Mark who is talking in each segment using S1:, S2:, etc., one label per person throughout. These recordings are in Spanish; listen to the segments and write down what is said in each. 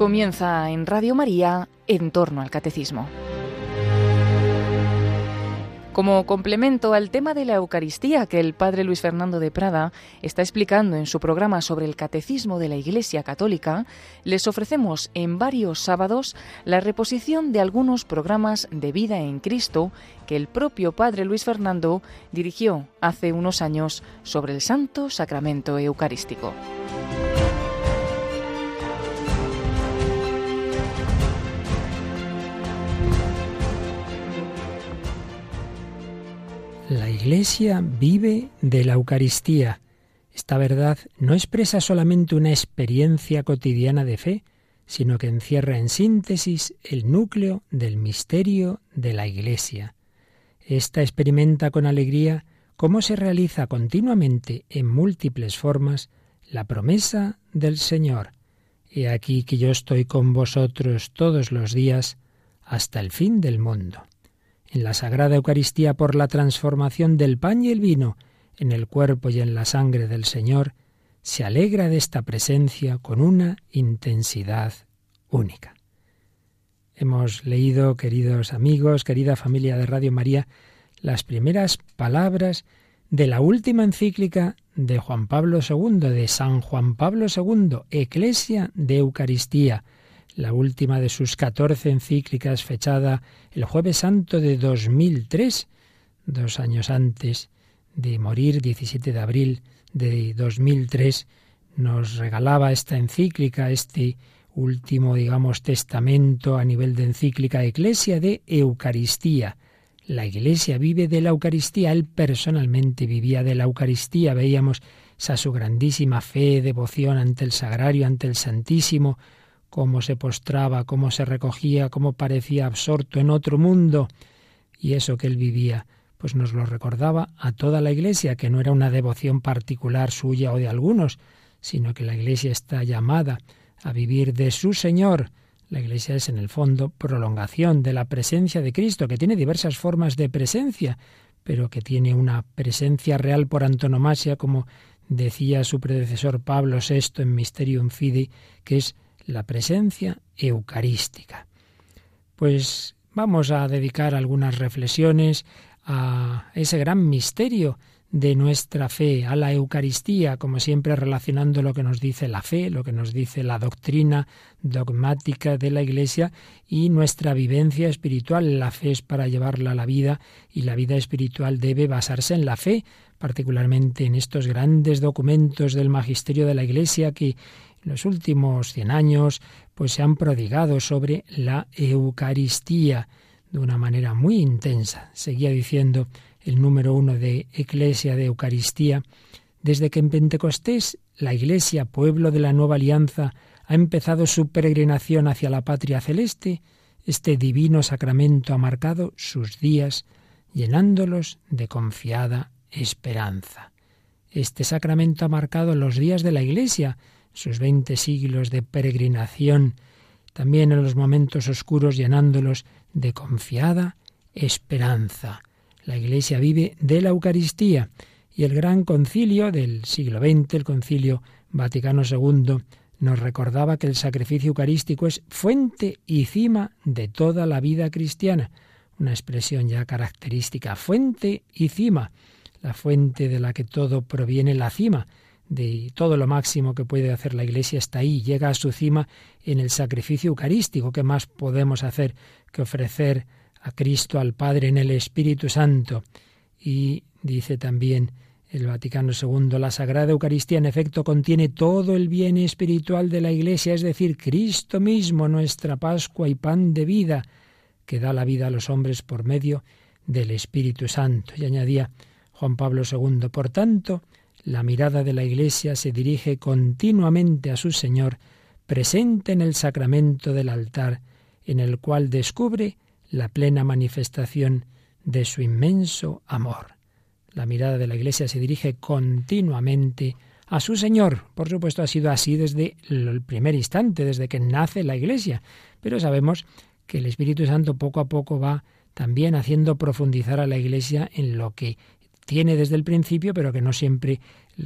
S1: Comienza en Radio María en torno al catecismo. Como complemento al tema de la Eucaristía que el padre Luis Fernando de Prada está explicando en su programa sobre el catecismo de la Iglesia Católica, les ofrecemos en varios sábados la reposición de algunos programas de vida en Cristo que el propio padre Luis Fernando dirigió hace unos años sobre el Santo Sacramento Eucarístico.
S2: Iglesia vive de la Eucaristía. Esta verdad no expresa solamente una experiencia cotidiana de fe, sino que encierra en síntesis el núcleo del misterio de la Iglesia. Esta experimenta con alegría cómo se realiza continuamente en múltiples formas la promesa del Señor. He aquí que yo estoy con vosotros todos los días hasta el fin del mundo en la Sagrada Eucaristía por la transformación del pan y el vino en el cuerpo y en la sangre del Señor, se alegra de esta presencia con una intensidad única. Hemos leído, queridos amigos, querida familia de Radio María, las primeras palabras de la última encíclica de Juan Pablo II, de San Juan Pablo II, Eclesia de Eucaristía, la última de sus catorce encíclicas fechada el jueves santo de 2003, dos años antes de morir, 17 de abril de 2003, nos regalaba esta encíclica, este último, digamos, testamento a nivel de encíclica Eclesia de Eucaristía. La Iglesia vive de la Eucaristía, él personalmente vivía de la Eucaristía, veíamos esa su grandísima fe, devoción ante el sagrario, ante el Santísimo, cómo se postraba, cómo se recogía, cómo parecía absorto en otro mundo. Y eso que él vivía, pues nos lo recordaba a toda la Iglesia, que no era una devoción particular suya o de algunos, sino que la Iglesia está llamada a vivir de su Señor. La Iglesia es en el fondo prolongación de la presencia de Cristo, que tiene diversas formas de presencia, pero que tiene una presencia real por antonomasia, como decía su predecesor Pablo VI en Mysterium Fidei, que es la presencia eucarística. Pues vamos a dedicar algunas reflexiones a ese gran misterio de nuestra fe, a la Eucaristía, como siempre relacionando lo que nos dice la fe, lo que nos dice la doctrina dogmática de la Iglesia y nuestra vivencia espiritual. La fe es para llevarla a la vida y la vida espiritual debe basarse en la fe, particularmente en estos grandes documentos del magisterio de la Iglesia que en los últimos cien años pues se han prodigado sobre la Eucaristía de una manera muy intensa. Seguía diciendo el número uno de Eclesia de Eucaristía, desde que en Pentecostés la Iglesia, pueblo de la nueva alianza, ha empezado su peregrinación hacia la patria celeste, este divino sacramento ha marcado sus días, llenándolos de confiada esperanza. Este sacramento ha marcado los días de la Iglesia, sus veinte siglos de peregrinación, también en los momentos oscuros llenándolos de confiada esperanza. La Iglesia vive de la Eucaristía y el gran concilio del siglo XX, el concilio Vaticano II, nos recordaba que el sacrificio eucarístico es fuente y cima de toda la vida cristiana, una expresión ya característica, fuente y cima, la fuente de la que todo proviene, la cima, de todo lo máximo que puede hacer la Iglesia está ahí, llega a su cima en el sacrificio eucarístico. ¿Qué más podemos hacer que ofrecer a Cristo, al Padre, en el Espíritu Santo? Y dice también el Vaticano II, la Sagrada Eucaristía en efecto contiene todo el bien espiritual de la Iglesia, es decir, Cristo mismo, nuestra Pascua y pan de vida, que da la vida a los hombres por medio del Espíritu Santo. Y añadía Juan Pablo II, por tanto, la mirada de la Iglesia se dirige continuamente a su Señor, presente en el sacramento del altar, en el cual descubre la plena manifestación de su inmenso amor. La mirada de la Iglesia se dirige continuamente a su Señor. Por supuesto, ha sido así desde el primer instante, desde que nace la Iglesia. Pero sabemos que el Espíritu Santo poco a poco va también haciendo profundizar a la Iglesia en lo que tiene desde el principio, pero que no siempre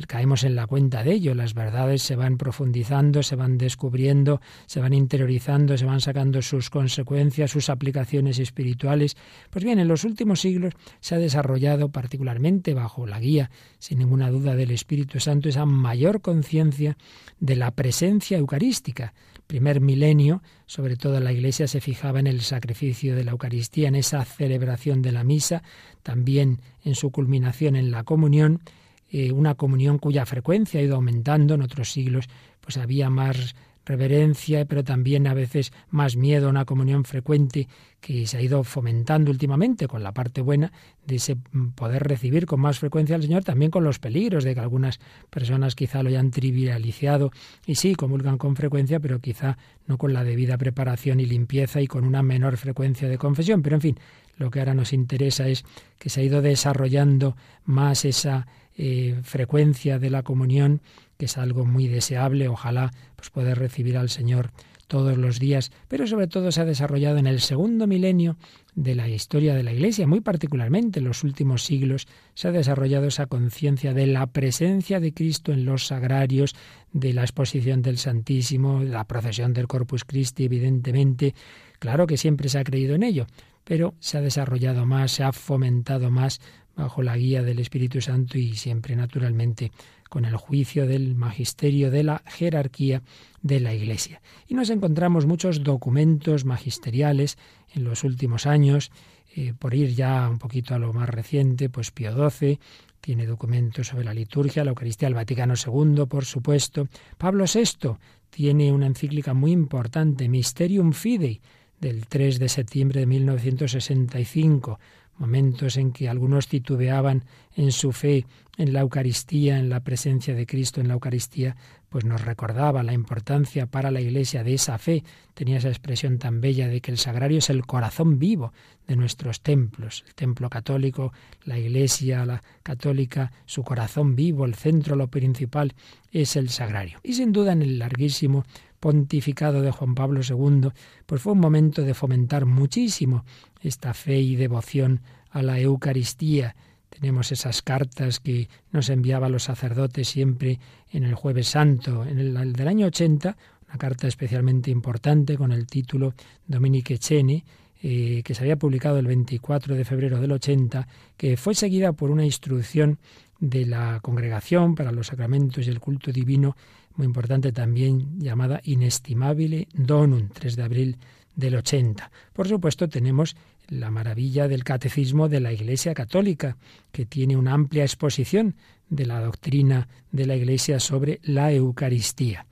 S2: caemos en la cuenta de ello. Las verdades se van profundizando, se van descubriendo, se van interiorizando, se van sacando sus consecuencias, sus aplicaciones espirituales. Pues bien, en los últimos siglos se ha desarrollado particularmente bajo la guía, sin ninguna duda, del Espíritu Santo, esa mayor conciencia de la presencia eucarística. Primer milenio, sobre todo la Iglesia se fijaba en el sacrificio de la Eucaristía, en esa celebración de la misa, también en su culminación en la comunión, eh, una comunión cuya frecuencia ha ido aumentando en otros siglos, pues había más reverencia, pero también a veces más miedo a una comunión frecuente que se ha ido fomentando últimamente con la parte buena de ese poder recibir con más frecuencia al Señor, también con los peligros de que algunas personas quizá lo hayan trivializado y sí, comulgan con frecuencia, pero quizá no con la debida preparación y limpieza y con una menor frecuencia de confesión. Pero en fin, lo que ahora nos interesa es que se ha ido desarrollando más esa eh, frecuencia de la comunión, que es algo muy deseable, ojalá pues poder recibir al Señor todos los días, pero sobre todo se ha desarrollado en el segundo milenio de la historia de la Iglesia, muy particularmente en los últimos siglos, se ha desarrollado esa conciencia de la presencia de Cristo en los sagrarios, de la exposición del Santísimo, de la procesión del Corpus Christi, evidentemente. Claro que siempre se ha creído en ello, pero se ha desarrollado más, se ha fomentado más bajo la guía del Espíritu Santo y siempre naturalmente con el juicio del magisterio de la jerarquía de la Iglesia. Y nos encontramos muchos documentos magisteriales en los últimos años, eh, por ir ya un poquito a lo más reciente, pues Pío XII tiene documentos sobre la liturgia, la Eucaristía, el Vaticano II, por supuesto. Pablo VI tiene una encíclica muy importante, Mysterium Fidei, del 3 de septiembre de 1965, momentos en que algunos titubeaban en su fe en la Eucaristía, en la presencia de Cristo en la Eucaristía, pues nos recordaba la importancia para la Iglesia de esa fe. Tenía esa expresión tan bella de que el sagrario es el corazón vivo de nuestros templos. El templo católico, la Iglesia la católica, su corazón vivo, el centro, lo principal, es el sagrario. Y sin duda en el larguísimo pontificado de Juan Pablo II, pues fue un momento de fomentar muchísimo esta fe y devoción a la Eucaristía. Tenemos esas cartas que nos enviaba los sacerdotes siempre en el Jueves Santo. En el, del año 80, una carta especialmente importante con el título Dominique Cene, eh, que se había publicado el 24 de febrero del 80, que fue seguida por una instrucción de la Congregación para los Sacramentos y el Culto Divino muy importante también llamada Inestimabile Donum, 3 de abril del 80. Por supuesto, tenemos la maravilla del catecismo de la Iglesia Católica, que tiene una amplia exposición de la doctrina de la Iglesia sobre la Eucaristía.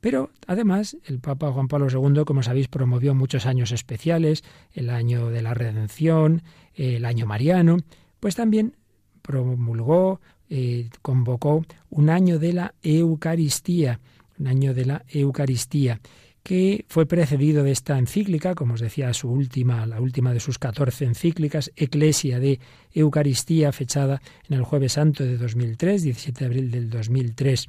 S2: Pero además, el Papa Juan Pablo II, como sabéis, promovió muchos años especiales, el año de la redención, el año mariano, pues también promulgó eh, convocó un año de la Eucaristía, un año de la Eucaristía, que fue precedido de esta encíclica, como os decía, su última, la última de sus 14 encíclicas, Eclesia de Eucaristía, fechada en el Jueves Santo de 2003, 17 de abril del 2003.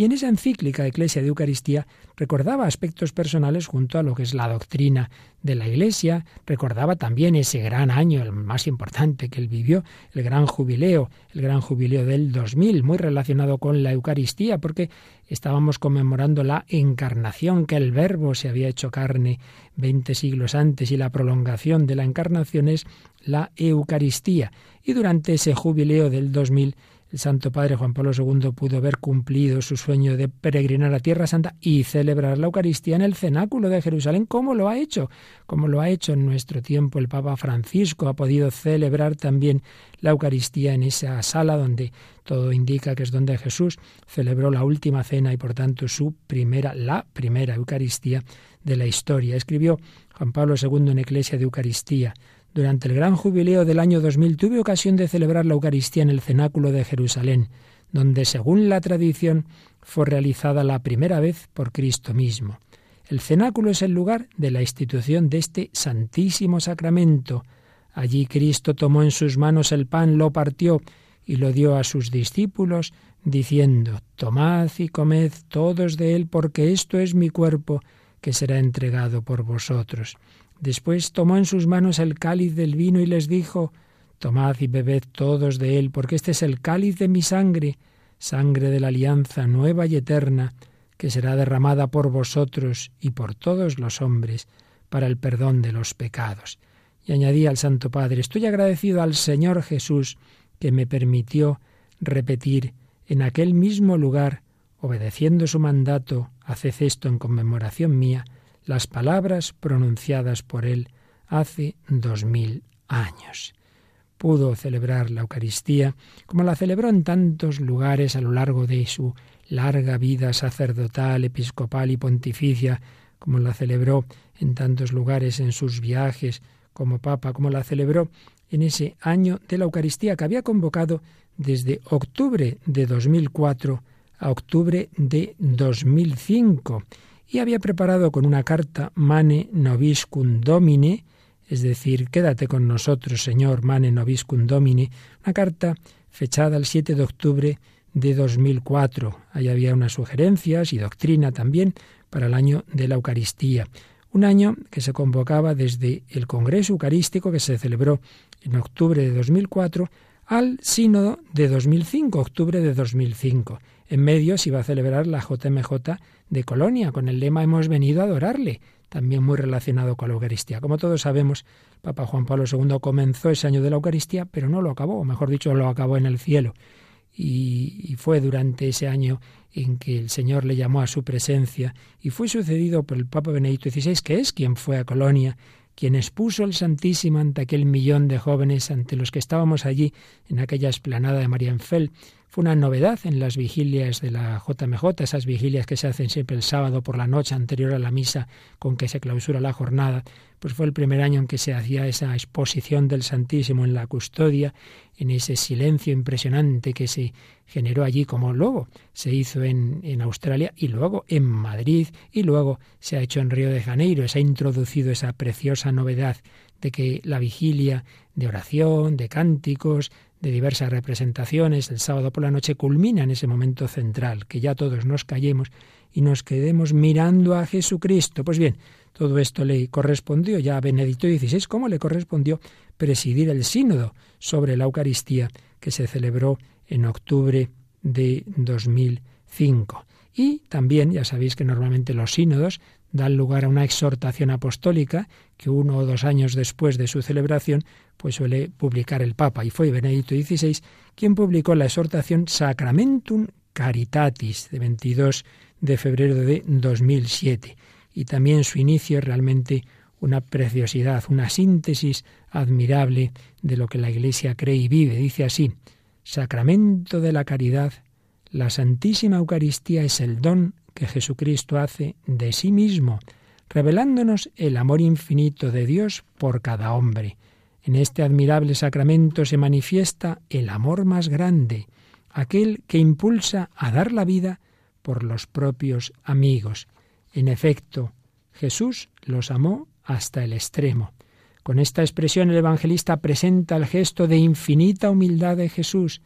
S2: Y en esa encíclica Eclesia de Eucaristía recordaba aspectos personales junto a lo que es la doctrina de la Iglesia, recordaba también ese gran año, el más importante que él vivió, el gran jubileo, el gran jubileo del 2000, muy relacionado con la Eucaristía, porque estábamos conmemorando la encarnación, que el Verbo se había hecho carne 20 siglos antes y la prolongación de la encarnación es la Eucaristía. Y durante ese jubileo del 2000 el Santo Padre Juan Pablo II pudo haber cumplido su sueño de peregrinar a Tierra Santa y celebrar la Eucaristía en el cenáculo de Jerusalén, como lo ha hecho, como lo ha hecho en nuestro tiempo el Papa Francisco, ha podido celebrar también la Eucaristía en esa sala donde todo indica que es donde Jesús celebró la última cena y por tanto su primera, la primera Eucaristía de la historia. Escribió Juan Pablo II en Eclesia de Eucaristía durante el gran jubileo del año 2000 tuve ocasión de celebrar la Eucaristía en el cenáculo de Jerusalén, donde, según la tradición, fue realizada la primera vez por Cristo mismo. El cenáculo es el lugar de la institución de este santísimo sacramento. Allí Cristo tomó en sus manos el pan, lo partió y lo dio a sus discípulos, diciendo, Tomad y comed todos de él, porque esto es mi cuerpo, que será entregado por vosotros. Después tomó en sus manos el cáliz del vino y les dijo, Tomad y bebed todos de él, porque este es el cáliz de mi sangre, sangre de la alianza nueva y eterna, que será derramada por vosotros y por todos los hombres para el perdón de los pecados. Y añadí al Santo Padre, estoy agradecido al Señor Jesús que me permitió repetir en aquel mismo lugar, obedeciendo su mandato, haced esto en conmemoración mía, las palabras pronunciadas por él hace dos mil años. Pudo celebrar la Eucaristía como la celebró en tantos lugares a lo largo de su larga vida sacerdotal, episcopal y pontificia, como la celebró en tantos lugares en sus viajes como Papa, como la celebró en ese año de la Eucaristía que había convocado desde octubre de 2004 a octubre de 2005 y había preparado con una carta Mane Noviscum Domine, es decir, quédate con nosotros, Señor, Mane Noviscum Domine, una carta fechada el 7 de octubre de 2004. Ahí había unas sugerencias y doctrina también para el año de la Eucaristía. Un año que se convocaba desde el Congreso Eucarístico que se celebró en octubre de 2004 al Sínodo de 2005, octubre de 2005. En medio se iba a celebrar la JMJ de Colonia, con el lema Hemos venido a adorarle, también muy relacionado con la Eucaristía. Como todos sabemos, Papa Juan Pablo II comenzó ese año de la Eucaristía, pero no lo acabó, o mejor dicho, lo acabó en el cielo. Y, fue durante ese año en que el Señor le llamó a su presencia y fue sucedido por el Papa Benedicto XVI, que es quien fue a Colonia quien expuso el Santísimo ante aquel millón de jóvenes ante los que estábamos allí en aquella esplanada de Marienfeld. Fue una novedad en las vigilias de la JMJ, esas vigilias que se hacen siempre el sábado por la noche anterior a la misa con que se clausura la jornada. Pues fue el primer año en que se hacía esa exposición del Santísimo en la custodia, en ese silencio impresionante que se generó allí, como luego se hizo en, en Australia y luego en Madrid y luego se ha hecho en Río de Janeiro. Se ha introducido esa preciosa novedad de que la vigilia de oración, de cánticos, de diversas representaciones el sábado por la noche culmina en ese momento central, que ya todos nos callemos y nos quedemos mirando a Jesucristo. Pues bien, todo esto le correspondió ya a Benedicto XVI, como le correspondió presidir el sínodo sobre la Eucaristía que se celebró en octubre de 2005. Y también, ya sabéis que normalmente los sínodos dan lugar a una exhortación apostólica que uno o dos años después de su celebración pues suele publicar el Papa y fue Benedicto XVI quien publicó la exhortación Sacramentum Caritatis de 22 de febrero de 2007 y también su inicio es realmente una preciosidad, una síntesis admirable de lo que la Iglesia cree y vive. Dice así, Sacramento de la Caridad, la Santísima Eucaristía es el don que Jesucristo hace de sí mismo, revelándonos el amor infinito de Dios por cada hombre. En este admirable sacramento se manifiesta el amor más grande, aquel que impulsa a dar la vida por los propios amigos. En efecto, Jesús los amó hasta el extremo. Con esta expresión el evangelista presenta el gesto de infinita humildad de Jesús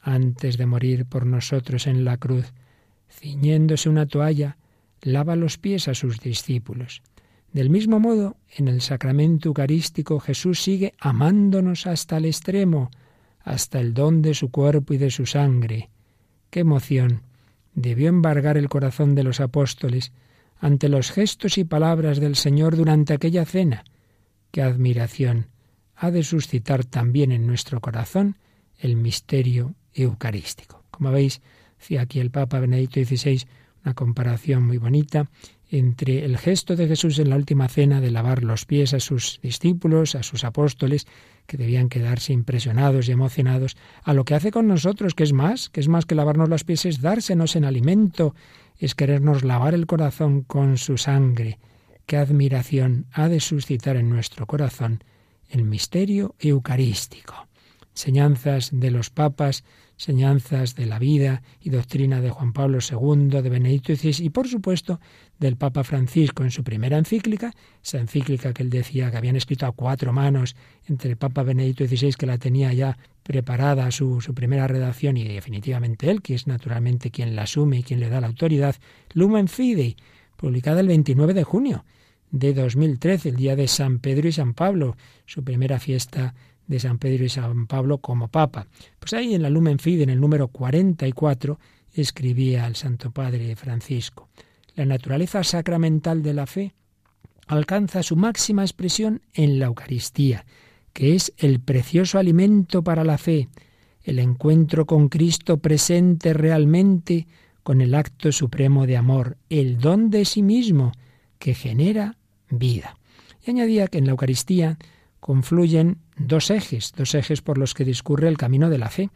S2: antes de morir por nosotros en la cruz ciñéndose una toalla, lava los pies a sus discípulos. Del mismo modo, en el sacramento eucarístico Jesús sigue amándonos hasta el extremo, hasta el don de su cuerpo y de su sangre. ¡Qué emoción! Debió embargar el corazón de los apóstoles ante los gestos y palabras del Señor durante aquella cena. ¡Qué admiración! Ha de suscitar también en nuestro corazón el misterio eucarístico. Como veis, Hacía aquí el Papa Benedicto XVI una comparación muy bonita entre el gesto de Jesús en la última cena de lavar los pies a sus discípulos, a sus apóstoles, que debían quedarse impresionados y emocionados, a lo que hace con nosotros, que es más, que es más que lavarnos los pies, es dársenos en alimento, es querernos lavar el corazón con su sangre. Qué admiración ha de suscitar en nuestro corazón el misterio eucarístico. Enseñanzas de los papas enseñanzas de la vida y doctrina de Juan Pablo II, de Benedicto XVI y, por supuesto, del Papa Francisco en su primera encíclica, esa encíclica que él decía que habían escrito a cuatro manos entre el Papa Benedicto XVI, que la tenía ya preparada su, su primera redacción, y definitivamente él, que es naturalmente quien la asume y quien le da la autoridad, Lumen Fidei, publicada el 29 de junio de 2013, el día de San Pedro y San Pablo, su primera fiesta de San Pedro y San Pablo como Papa. Pues ahí en la Lumen Fide, en el número 44, escribía el Santo Padre Francisco. La naturaleza sacramental de la fe alcanza su máxima expresión en la Eucaristía, que es el precioso alimento para la fe, el encuentro con Cristo presente realmente con el acto supremo de amor, el don de sí mismo, que genera vida. Y añadía que en la Eucaristía confluyen dos ejes, dos ejes por los que discurre el camino de la fe.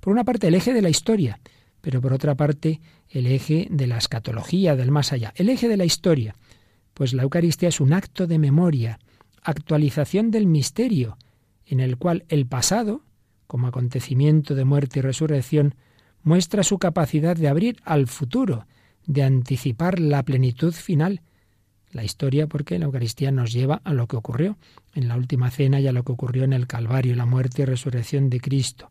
S2: Por una parte, el eje de la historia, pero por otra parte, el eje de la escatología, del más allá. El eje de la historia, pues la Eucaristía es un acto de memoria, actualización del misterio, en el cual el pasado, como acontecimiento de muerte y resurrección, muestra su capacidad de abrir al futuro, de anticipar la plenitud final. La historia, porque la Eucaristía nos lleva a lo que ocurrió en la última cena y a lo que ocurrió en el Calvario, la muerte y resurrección de Cristo.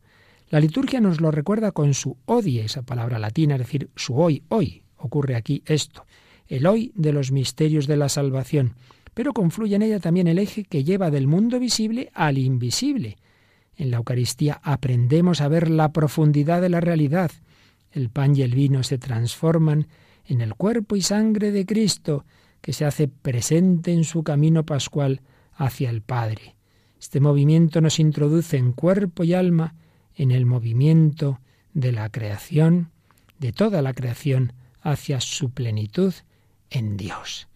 S2: La liturgia nos lo recuerda con su odie, esa palabra latina, es decir, su hoy, hoy. Ocurre aquí esto, el hoy de los misterios de la salvación, pero confluye en ella también el eje que lleva del mundo visible al invisible. En la Eucaristía aprendemos a ver la profundidad de la realidad. El pan y el vino se transforman en el cuerpo y sangre de Cristo, que se hace presente en su camino pascual hacia el Padre. Este movimiento nos introduce en cuerpo y alma en el movimiento de la creación, de toda la creación, hacia su plenitud en Dios.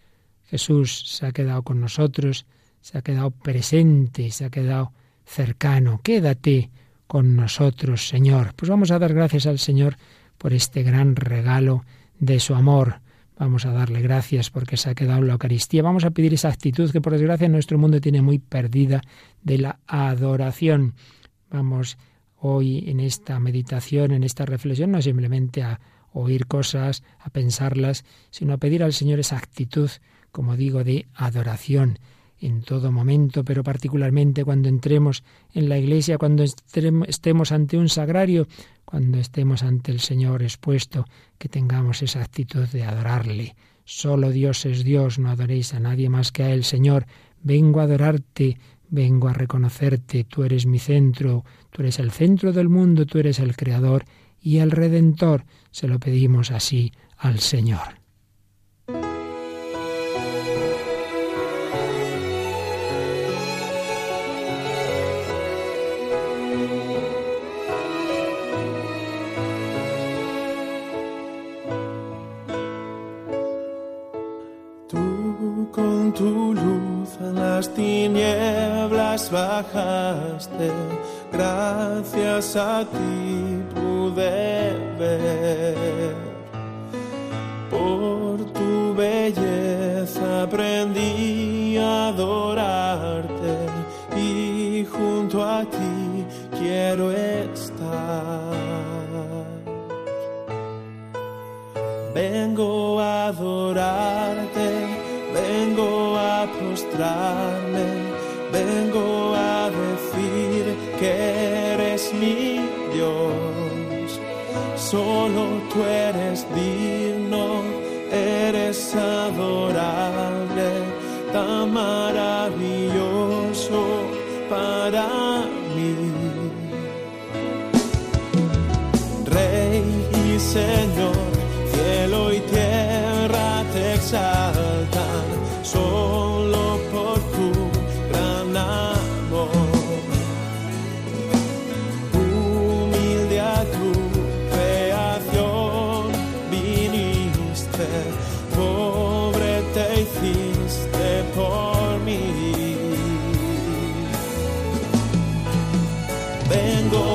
S2: Jesús se ha quedado con nosotros, se ha quedado presente, se ha quedado cercano. Quédate con nosotros, Señor. Pues vamos a dar gracias al Señor por este gran regalo de su amor. Vamos a darle gracias porque se ha quedado en la Eucaristía. Vamos a pedir esa actitud que por desgracia nuestro mundo tiene muy perdida de la adoración. Vamos hoy en esta meditación, en esta reflexión, no simplemente a oír cosas, a pensarlas, sino a pedir al Señor esa actitud, como digo, de adoración en todo momento, pero particularmente cuando entremos en la iglesia, cuando estemos ante un sagrario, cuando estemos ante el Señor expuesto, que tengamos esa actitud de adorarle. Solo Dios es Dios, no adoréis a nadie más que a Él, Señor. Vengo a adorarte, vengo a reconocerte, tú eres mi centro, tú eres el centro del mundo, tú eres el Creador y el Redentor. Se lo pedimos así al Señor.
S3: Tinieblas bajaste, gracias a ti pude ver. Por tu belleza aprendí a adorarte y junto a ti quiero estar. Vengo a adorarte Solo tú Vengo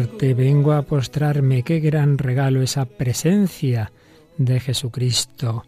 S2: vengo a postrarme. Qué gran regalo esa presencia de Jesucristo,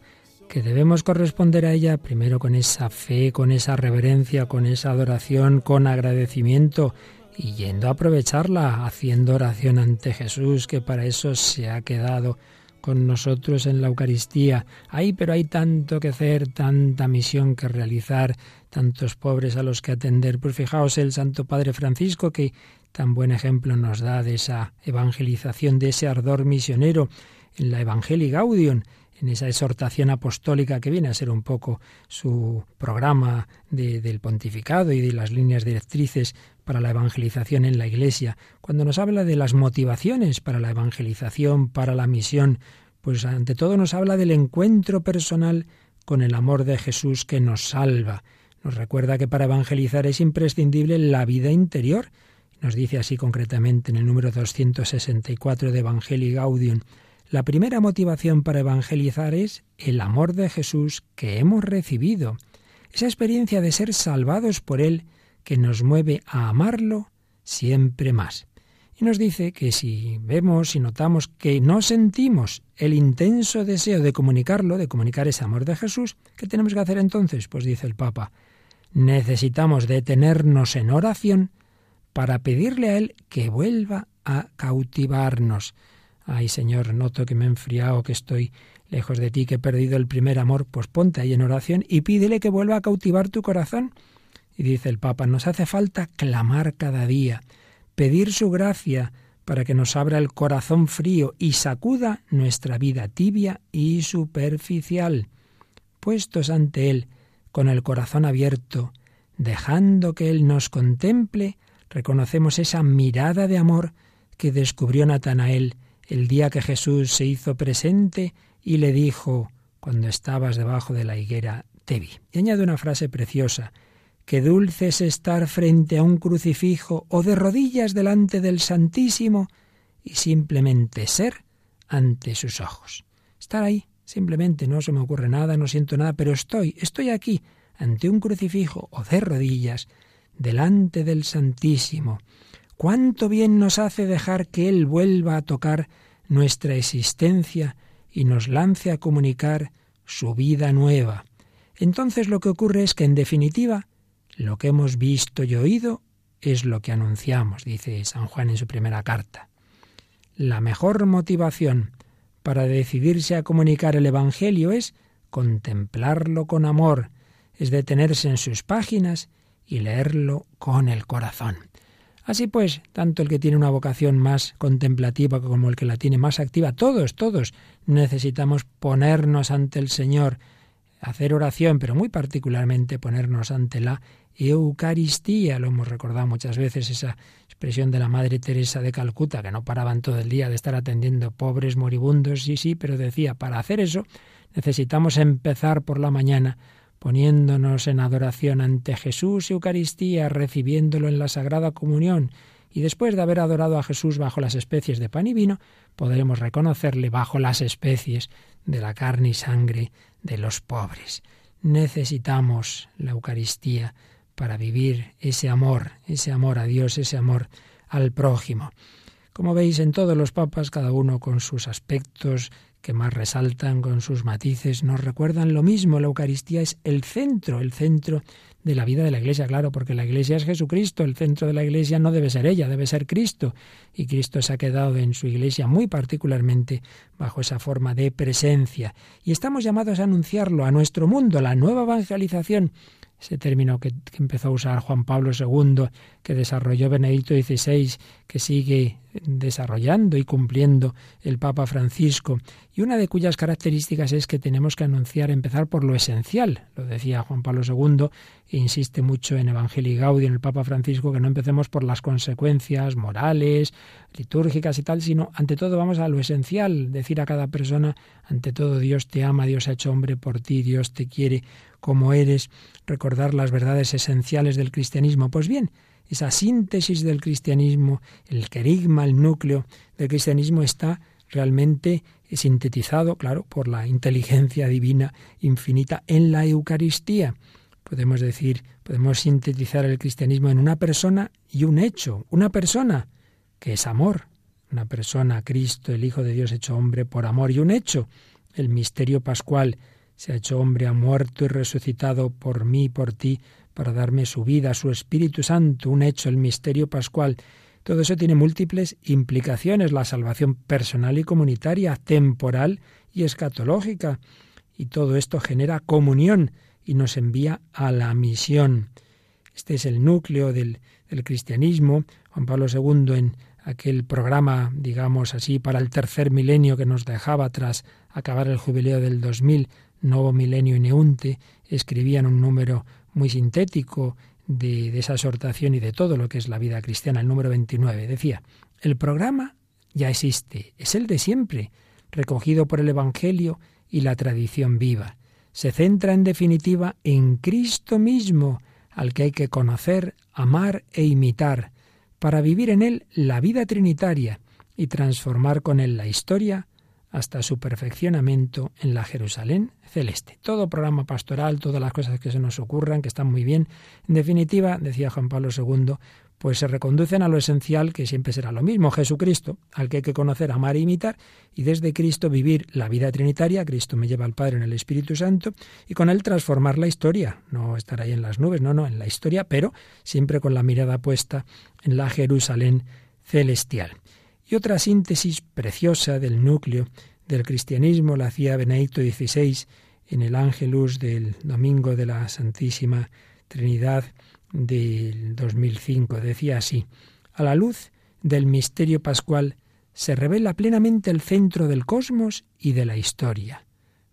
S2: que debemos corresponder a ella primero con esa fe, con esa reverencia, con esa adoración, con agradecimiento y yendo a aprovecharla, haciendo oración ante Jesús, que para eso se ha quedado con nosotros en la Eucaristía. Ay, pero hay tanto que hacer, tanta misión que realizar, tantos pobres a los que atender. Pues fijaos el Santo Padre Francisco que tan buen ejemplo nos da de esa evangelización, de ese ardor misionero en la Evangelii Gaudium, en esa exhortación apostólica que viene a ser un poco su programa de- del pontificado y de las líneas directrices para la evangelización en la Iglesia, cuando nos habla de las motivaciones para la evangelización, para la misión, pues ante todo nos habla del encuentro personal con el amor de Jesús que nos salva. Nos recuerda que para evangelizar es imprescindible la vida interior. Nos dice así concretamente en el número 264 de Evangelii Gaudium. La primera motivación para evangelizar es el amor de Jesús que hemos recibido. Esa experiencia de ser salvados por Él que nos mueve a amarlo siempre más. Y nos dice que si vemos y notamos que no sentimos el intenso deseo de comunicarlo, de comunicar ese amor de Jesús, ¿qué tenemos que hacer entonces? Pues dice el Papa, necesitamos detenernos en oración para pedirle a Él que vuelva a cautivarnos. Ay Señor, noto que me he enfriado, que estoy lejos de ti, que he perdido el primer amor, pues ponte ahí en oración y pídele que vuelva a cautivar tu corazón. Y dice el Papa, nos hace falta clamar cada día, pedir su gracia para que nos abra el corazón frío y sacuda nuestra vida tibia y superficial. Puestos ante Él, con el corazón abierto, dejando que Él nos contemple, reconocemos esa mirada de amor que descubrió Natanael el día que Jesús se hizo presente y le dijo, cuando estabas debajo de la higuera, te vi. Y añade una frase preciosa, Qué dulce es estar frente a un crucifijo o de rodillas delante del Santísimo y simplemente ser ante sus ojos. Estar ahí, simplemente no se me ocurre nada, no siento nada, pero estoy, estoy aquí, ante un crucifijo o de rodillas, delante del Santísimo. Cuánto bien nos hace dejar que Él vuelva a tocar nuestra existencia y nos lance a comunicar su vida nueva. Entonces lo que ocurre es que, en definitiva, lo que hemos visto y oído es lo que anunciamos, dice San Juan en su primera carta. La mejor motivación para decidirse a comunicar el Evangelio es contemplarlo con amor, es detenerse en sus páginas y leerlo con el corazón. Así pues, tanto el que tiene una vocación más contemplativa como el que la tiene más activa, todos, todos necesitamos ponernos ante el Señor, hacer oración, pero muy particularmente ponernos ante la Eucaristía. Lo hemos recordado muchas veces, esa expresión de la Madre Teresa de Calcuta, que no paraban todo el día de estar atendiendo pobres moribundos, sí, sí, pero decía, para hacer eso necesitamos empezar por la mañana poniéndonos en adoración ante Jesús Eucaristía, recibiéndolo en la Sagrada Comunión, y después de haber adorado a Jesús bajo las especies de pan y vino, podremos reconocerle bajo las especies de la carne y sangre de los pobres. Necesitamos la Eucaristía para vivir ese amor, ese amor a Dios, ese amor al prójimo. Como veis, en todos los papas, cada uno con sus aspectos que más resaltan con sus matices, nos recuerdan lo mismo. La Eucaristía es el centro, el centro de la vida de la Iglesia, claro, porque la Iglesia es Jesucristo, el centro de la Iglesia no debe ser ella, debe ser Cristo, y Cristo se ha quedado en su Iglesia muy particularmente bajo esa forma de presencia. Y estamos llamados a anunciarlo a nuestro mundo, la nueva evangelización ese término que, empezó a usar Juan Pablo II, que desarrolló Benedicto XVI, que sigue desarrollando y cumpliendo el Papa Francisco, y una de cuyas características es que tenemos que anunciar, empezar por lo esencial. Lo decía Juan Pablo II, e insiste mucho en Evangelii Gaudium, en el Papa Francisco, que no empecemos por las consecuencias morales, litúrgicas y tal, sino ante todo vamos a lo esencial, decir a cada persona, ante todo Dios te ama, Dios ha hecho hombre por ti, Dios te quiere como eres, recordar las verdades esenciales del cristianismo. Pues bien, esa síntesis del cristianismo, el querigma, el núcleo del cristianismo está realmente sintetizado, claro, por la inteligencia divina infinita en la Eucaristía. Podemos decir, podemos sintetizar el cristianismo en una persona y un hecho, una persona que es amor, una persona, Cristo, el Hijo de Dios hecho hombre por amor y un hecho, el misterio pascual, se ha hecho hombre, ha muerto y resucitado por mí y por ti, para darme su vida, su Espíritu Santo, un hecho, el misterio pascual. Todo eso tiene múltiples implicaciones, la salvación personal y comunitaria, temporal y escatológica. Y todo esto genera comunión y nos envía a la misión. Este es el núcleo del, del cristianismo. Juan Pablo II en aquel programa, digamos así, para el tercer milenio que nos dejaba tras acabar el jubileo del 2000, Nuevo Milenio y Neunte, escribían un número muy sintético de, de, esa exhortación y de todo lo que es la vida cristiana, el número 29. Decía, el programa ya existe, es el de siempre, recogido por el Evangelio y la tradición viva. Se centra en definitiva en Cristo mismo, al que hay que conocer, amar e imitar, para vivir en él la vida trinitaria y transformar con él la historia hasta su perfeccionamiento en la Jerusalén celeste. Todo programa pastoral, todas las cosas que se nos ocurran, que están muy bien, en definitiva, decía Juan Pablo II, pues se reconducen a lo esencial que siempre será lo mismo, Jesucristo, al que hay que conocer, amar e imitar, y desde Cristo vivir la vida trinitaria, Cristo me lleva al Padre en el Espíritu Santo, y con él transformar la historia, no estar ahí en las nubes, no, no, en la historia, pero siempre con la mirada puesta en la Jerusalén celestial. Y otra síntesis preciosa del núcleo del cristianismo la hacía Benedicto XVI en el Ángelus del Domingo de la Santísima Trinidad del 2005. Decía así, a la luz del misterio pascual se revela plenamente el centro del cosmos y de la historia.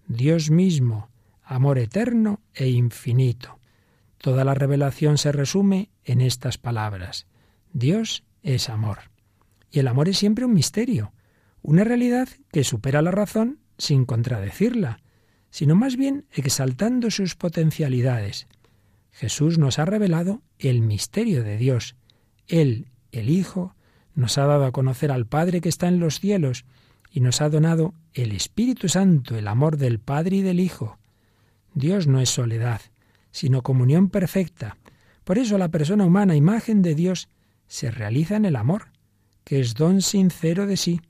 S2: Dios mismo, amor eterno e infinito. Toda la revelación se resume en estas palabras. Dios es amor. Y el amor es siempre un misterio, una realidad que supera la razón sin contradecirla, sino más bien exaltando sus potencialidades. Jesús nos ha revelado el misterio de Dios. Él, el Hijo, nos ha dado a conocer al Padre que está en los cielos y nos ha donado el Espíritu Santo, el amor del Padre y del Hijo. Dios no es soledad, sino comunión perfecta. Por eso la persona humana, imagen de Dios, se realiza en el amor que es don sincero de sí.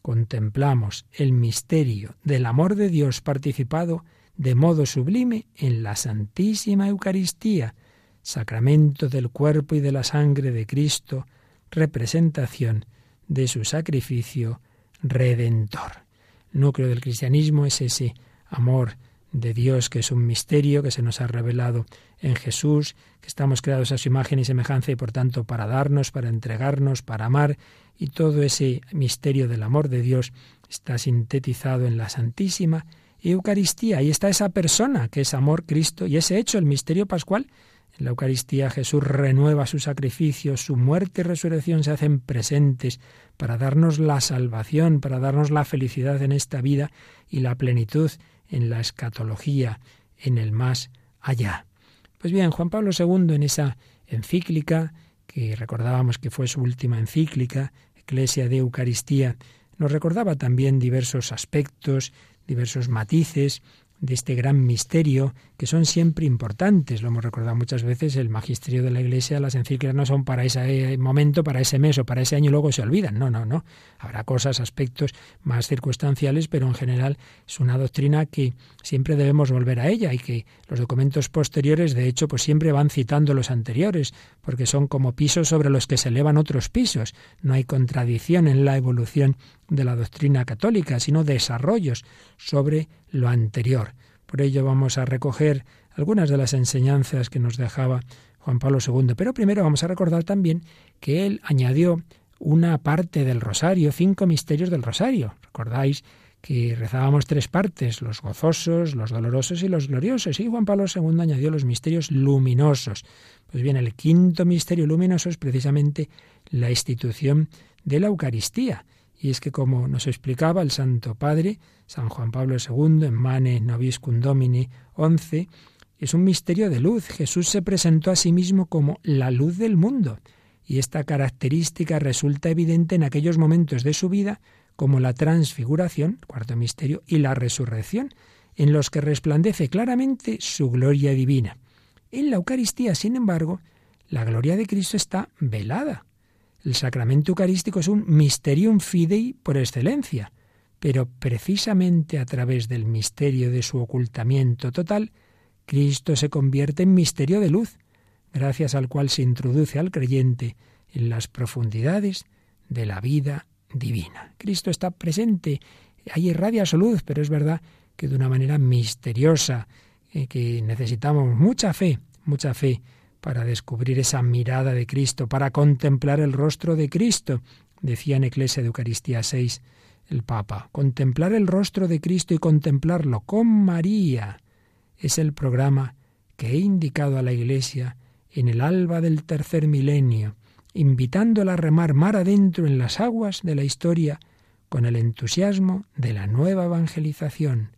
S2: Contemplamos el misterio del amor de Dios participado de modo sublime en la Santísima Eucaristía, sacramento del cuerpo y de la sangre de Cristo, representación de su sacrificio redentor. El núcleo del cristianismo es ese amor de Dios, que es un misterio que se nos ha revelado en Jesús, que estamos creados a su imagen y semejanza y por tanto para darnos, para entregarnos, para amar, y todo ese misterio del amor de Dios está sintetizado en la Santísima Eucaristía. Y está esa persona que es amor Cristo y ese hecho, el misterio pascual. En la Eucaristía Jesús renueva su sacrificio, su muerte y resurrección se hacen presentes para darnos la salvación, para darnos la felicidad en esta vida y la plenitud en la escatología, en el más allá. Pues bien, Juan Pablo II en esa encíclica, que recordábamos que fue su última encíclica, Eclesia de Eucaristía, nos recordaba también diversos aspectos, diversos matices de este gran misterio, que son siempre importantes. Lo hemos recordado muchas veces, el magisterio de la Iglesia, las encíclicas no son para ese momento, para ese mes o para ese año y luego se olvidan. No, no, no. Habrá cosas, aspectos más circunstanciales, pero en general es una doctrina que siempre debemos volver a ella y que los documentos posteriores, de hecho, pues siempre van citando los anteriores, porque son como pisos sobre los que se elevan otros pisos. No hay contradicción en la evolución de la doctrina católica, sino desarrollos sobre lo anterior. Por ello vamos a recoger algunas de las enseñanzas que nos dejaba Juan Pablo II. Pero primero vamos a recordar también que él añadió una parte del rosario, cinco misterios del rosario. ¿Recordáis? que rezábamos tres partes, los gozosos, los dolorosos y los gloriosos, y Juan Pablo II añadió los misterios luminosos. Pues bien, el quinto misterio luminoso es precisamente la institución de la Eucaristía. Y es que, como nos explicaba el Santo Padre, San Juan Pablo II, en Mane Noviscum Domini 11, es un misterio de luz. Jesús se presentó a sí mismo como la luz del mundo. Y esta característica resulta evidente en aquellos momentos de su vida como la transfiguración, cuarto misterio, y la resurrección, en los que resplandece claramente su gloria divina. En la Eucaristía, sin embargo, la gloria de Cristo está velada. El sacramento eucarístico es un mysterium fidei por excelencia, pero precisamente a través del misterio de su ocultamiento total, Cristo se convierte en misterio de luz, gracias al cual se introduce al creyente en las profundidades de la vida divina. Cristo está presente, ahí irradia su luz, pero es verdad que de una manera misteriosa, eh, que necesitamos mucha fe, mucha fe para descubrir esa mirada de Cristo, para contemplar el rostro de Cristo, decía en Eclesia de Eucaristía 6 el Papa. Contemplar el rostro de Cristo y contemplarlo con María es el programa que he indicado a la Iglesia en el alba del tercer milenio, invitándola a remar mar adentro en las aguas de la historia con el entusiasmo de la nueva evangelización.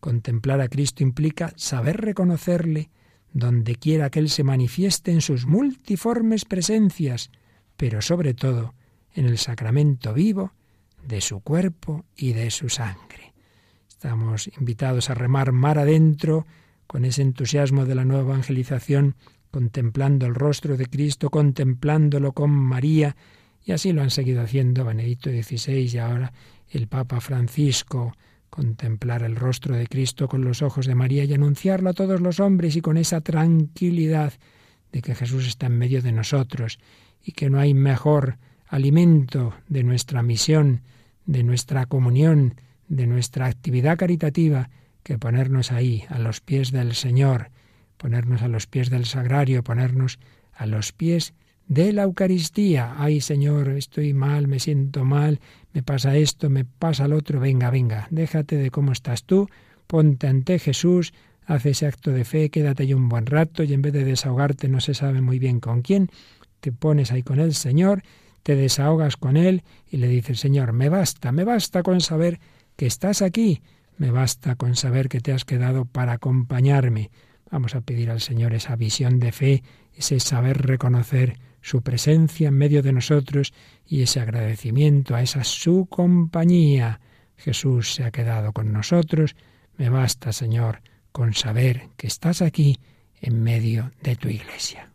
S2: Contemplar a Cristo implica saber reconocerle donde quiera que Él se manifieste en sus multiformes presencias, pero sobre todo en el sacramento vivo de su cuerpo y de su sangre. Estamos invitados a remar mar adentro con ese entusiasmo de la nueva evangelización contemplando el rostro de Cristo, contemplándolo con María, y así lo han seguido haciendo Benedicto XVI y ahora el Papa Francisco, contemplar el rostro de Cristo con los ojos de María y anunciarlo a todos los hombres y con esa tranquilidad de que Jesús está en medio de nosotros y que no hay mejor alimento de nuestra misión, de nuestra comunión, de nuestra actividad caritativa que ponernos ahí, a los pies del Señor, ponernos a los pies del sagrario, ponernos a los pies de la Eucaristía. Ay Señor, estoy mal, me siento mal, me pasa esto, me pasa lo otro. Venga, venga, déjate de cómo estás tú, ponte ante Jesús, haz ese acto de fe, quédate ahí un buen rato y en vez de desahogarte no se sabe muy bien con quién, te pones ahí con el Señor, te desahogas con Él y le dices, Señor, me basta, me basta con saber que estás aquí, me basta con saber que te has quedado para acompañarme. Vamos a pedir al Señor esa visión de fe, ese saber reconocer su presencia en medio de nosotros y ese agradecimiento a esa su compañía. Jesús se ha quedado con nosotros. Me basta, Señor, con saber que estás aquí en medio de tu iglesia.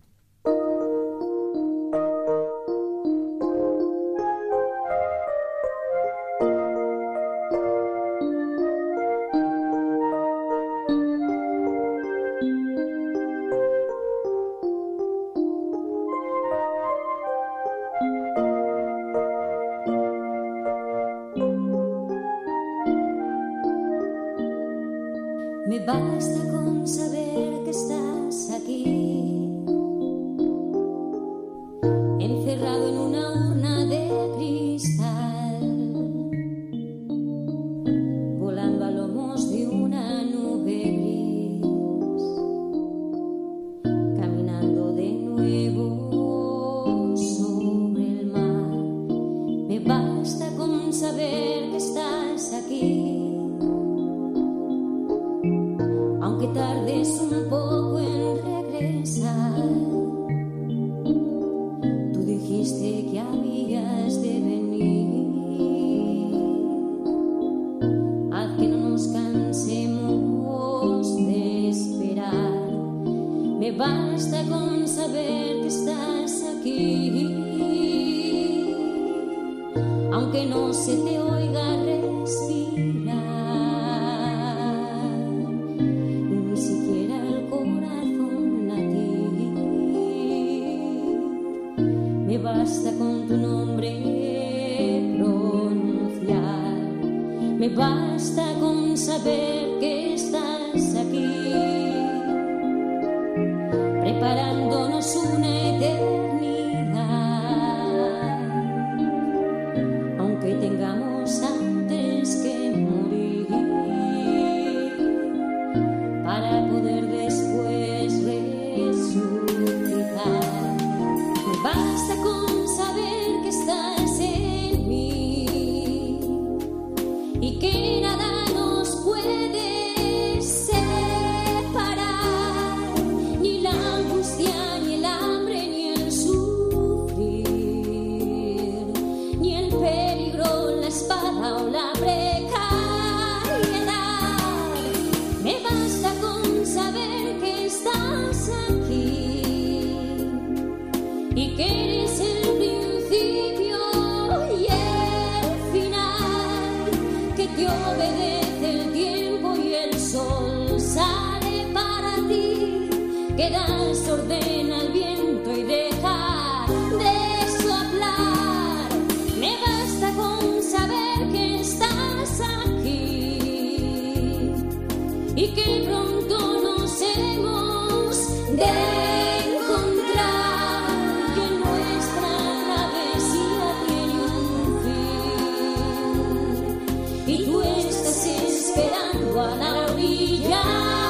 S4: Y tú estás esperando a la orilla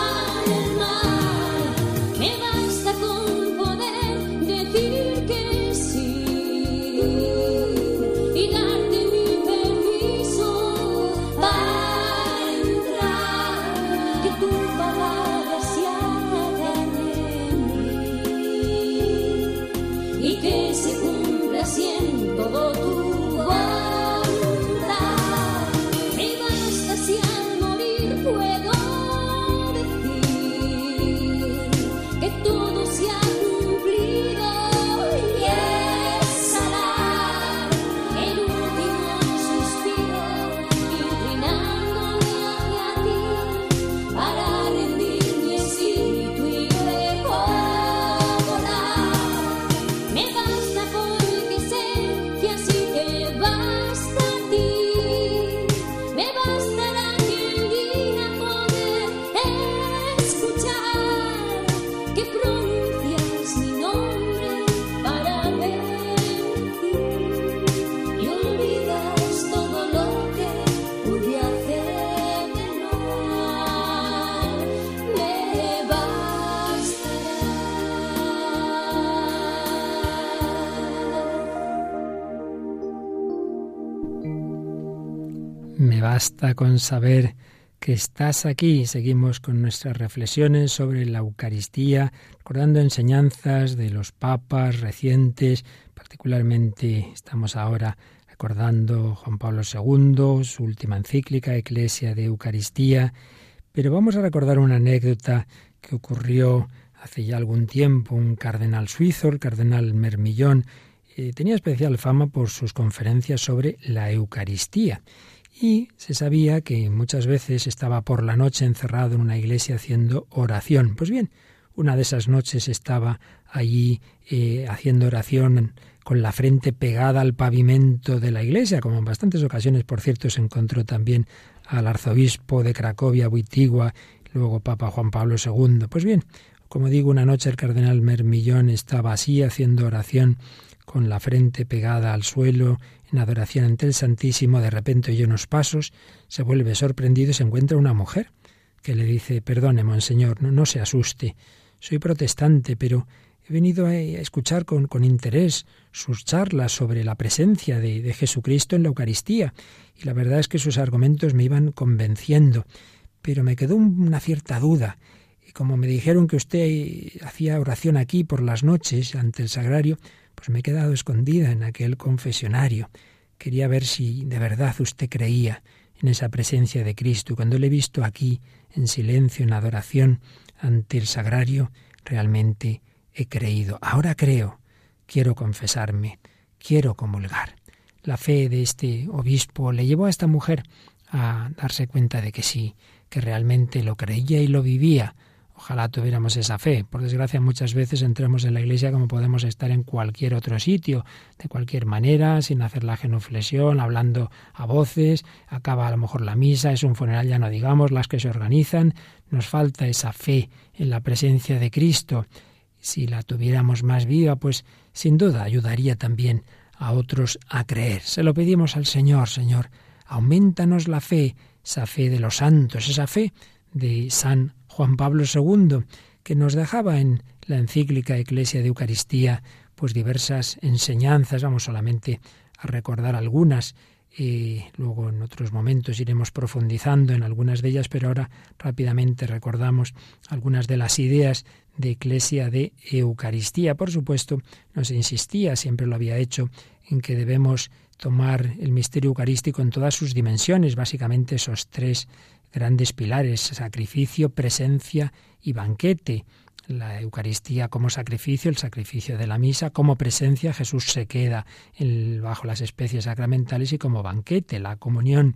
S4: basta con
S2: saber que estás aquí. Seguimos con nuestras reflexiones sobre la Eucaristía, recordando enseñanzas de los papas recientes, particularmente estamos ahora recordando Juan Pablo II, su última encíclica, Eclesia de Eucaristía, pero vamos a recordar una anécdota que ocurrió hace ya algún tiempo. Un cardenal suizo, el cardenal Mermillón, eh, tenía especial fama por sus conferencias sobre la Eucaristía y se sabía que muchas veces estaba por la noche encerrado en una iglesia haciendo oración. Pues bien, una de esas noches estaba allí eh, haciendo oración con la frente pegada al pavimento de la iglesia, como en bastantes ocasiones, por cierto, se encontró también al arzobispo de Cracovia, Wittigua, luego Papa Juan Pablo II. Pues bien, como digo, una noche el cardenal Mermillón estaba así haciendo oración con la frente pegada al suelo, en adoración ante el Santísimo, de repente oye unos pasos, se vuelve sorprendido y se encuentra una mujer que le dice, perdone, monseñor, no, se asuste, soy protestante, pero he venido a escuchar con, interés sus charlas sobre la presencia de Jesucristo en la Eucaristía, y la verdad es que sus argumentos me iban convenciendo, pero me quedó una cierta duda, y como me dijeron que usted hacía oración aquí por las noches ante el sagrario, pues me he quedado escondida en aquel confesionario. Quería ver si de verdad usted creía en esa presencia de Cristo. Cuando le he visto aquí, en silencio, en adoración, ante el sagrario, realmente he creído. Ahora creo, quiero confesarme, quiero comulgar. la fe de este obispo le llevó a esta mujer a darse cuenta de que sí, que realmente lo creía y lo vivía. Ojalá tuviéramos esa fe. Por desgracia, muchas veces entramos en la iglesia como podemos estar en cualquier otro sitio, de cualquier manera, sin hacer la genuflexión, hablando a voces. Acaba a lo mejor la misa, es un funeral, ya no digamos, las que se organizan. Nos falta esa fe en la presencia de Cristo. Si la tuviéramos más viva, pues sin duda ayudaría también a otros a creer. Se lo pedimos al Señor, Señor, aumentanos la fe, esa fe de los santos, esa fe de San Juan Pablo II, que nos dejaba en la encíclica Iglesia de Eucaristía pues diversas enseñanzas, vamos solamente a recordar algunas y luego en otros momentos iremos profundizando en algunas de ellas, pero ahora rápidamente recordamos algunas de las ideas de Iglesia de Eucaristía. Por supuesto, nos insistía, siempre lo había hecho, en que debemos tomar el misterio eucarístico en todas sus dimensiones, básicamente esos tres grandes pilares, sacrificio, presencia y banquete. La Eucaristía como sacrificio, el sacrificio de la misa, como presencia, Jesús se queda bajo las especies sacramentales y como banquete, la comunión,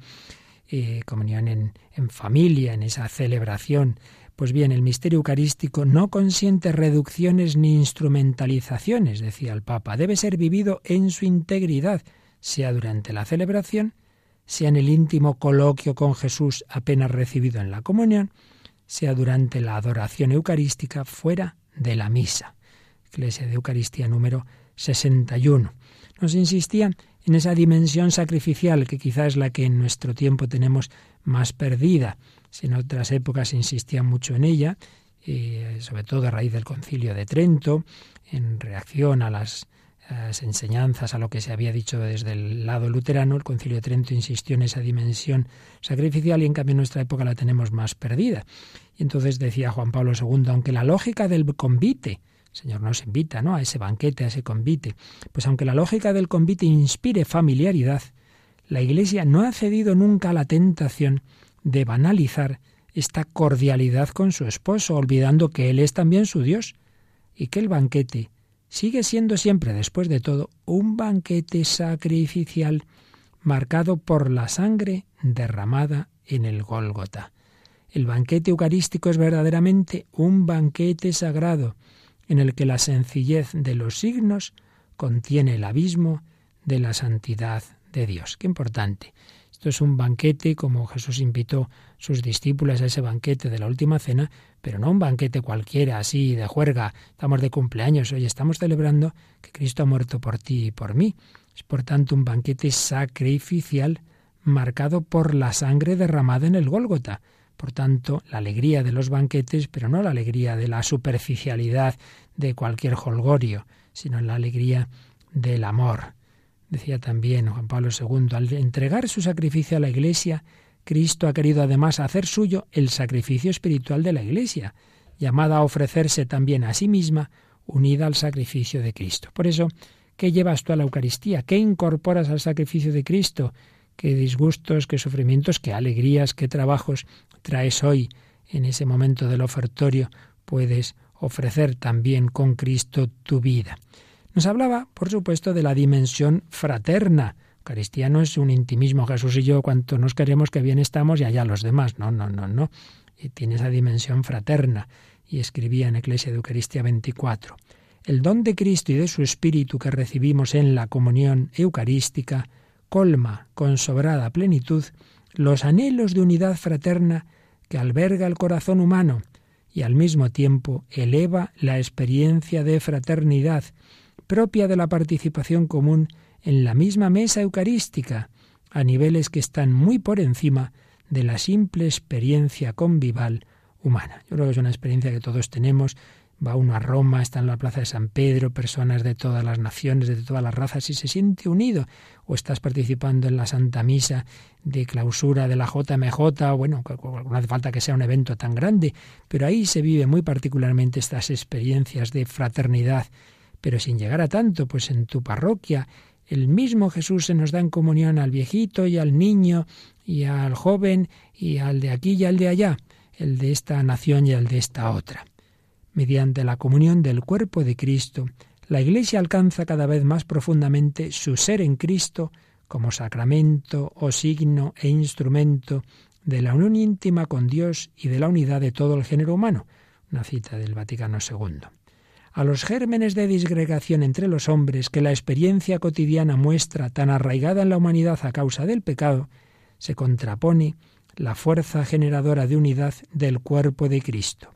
S2: eh, comunión en, en familia, en esa celebración. Pues bien, el misterio eucarístico no consiente reducciones ni instrumentalizaciones, decía el Papa, debe ser vivido en su integridad, sea durante la celebración, sea en el íntimo coloquio con Jesús apenas recibido en la comunión, sea durante la adoración eucarística fuera de la misa. Iglesia de Eucaristía número 61. Nos insistían en esa dimensión sacrificial que quizás es la que en nuestro tiempo tenemos más perdida. Si en otras épocas insistía mucho en ella, eh, sobre todo a raíz del concilio de Trento, en reacción a las las enseñanzas, a lo que se había dicho desde el lado luterano, el Concilio de Trento insistió en esa dimensión sacrificial y en cambio en nuestra época la tenemos más perdida. Y entonces decía Juan Pablo II, aunque la lógica del convite, el Señor nos invita ¿no? a ese banquete, a ese convite, pues aunque la lógica del convite inspire familiaridad, la Iglesia no ha cedido nunca a la tentación de banalizar esta cordialidad con su esposo, olvidando que Él es también su Dios y que el banquete sigue siendo siempre, después de todo, un banquete sacrificial marcado por la sangre derramada en el Gólgota. El banquete eucarístico es verdaderamente un banquete sagrado, en el que la sencillez de los signos contiene el abismo de la santidad de Dios. Qué importante. Esto es un banquete como Jesús invitó a sus discípulos a ese banquete de la última cena, pero no un banquete cualquiera, así de juerga, estamos de cumpleaños, hoy estamos celebrando que Cristo ha muerto por ti y por mí. Es por tanto un banquete sacrificial marcado por la sangre derramada en el Gólgota. Por tanto, la alegría de los banquetes, pero no la alegría de la superficialidad de cualquier holgorio, sino la alegría del amor. Decía también Juan Pablo II, al entregar su sacrificio a la Iglesia, Cristo ha querido además hacer suyo el sacrificio espiritual de la Iglesia, llamada a ofrecerse también a sí misma, unida al sacrificio de Cristo. Por eso, ¿qué llevas tú a la Eucaristía? ¿Qué incorporas al sacrificio de Cristo? ¿Qué disgustos, qué sufrimientos, qué alegrías, qué trabajos traes hoy en ese momento del ofertorio? Puedes ofrecer también con Cristo tu vida. Nos hablaba, por supuesto, de la dimensión fraterna. Eucaristía no es un intimismo, Jesús y yo, cuanto nos queremos, que bien estamos y allá los demás. No, no, no, no. Y tiene esa dimensión fraterna. Y escribía en Eclesia de Eucaristía 24. El don de Cristo y de su Espíritu que recibimos en la comunión eucarística colma con sobrada plenitud los anhelos de unidad fraterna que alberga el corazón humano y al mismo tiempo eleva la experiencia de fraternidad propia de la participación común en la misma mesa eucarística, a niveles que están muy por encima de la simple experiencia convival humana. Yo creo que es una experiencia que todos tenemos. Va uno a Roma, está en la plaza de San Pedro, personas de todas las naciones, de todas las razas, y se siente unido. O estás participando en la Santa Misa de clausura de la JMJ, bueno, no hace falta que sea un evento tan grande, pero ahí se vive muy particularmente estas experiencias de fraternidad pero sin llegar a tanto, pues en tu parroquia el mismo Jesús se nos da en comunión al viejito y al niño y al joven y al de aquí y al de allá, el de esta nación y el de esta otra. Mediante la comunión del cuerpo de Cristo, la Iglesia alcanza cada vez más profundamente su ser en Cristo como sacramento o signo e instrumento de la unión íntima con Dios y de la unidad de todo el género humano. Una cita del Vaticano II. A los gérmenes de disgregación entre los hombres que la experiencia cotidiana muestra tan arraigada en la humanidad a causa del pecado, se contrapone la fuerza generadora de unidad del cuerpo de Cristo.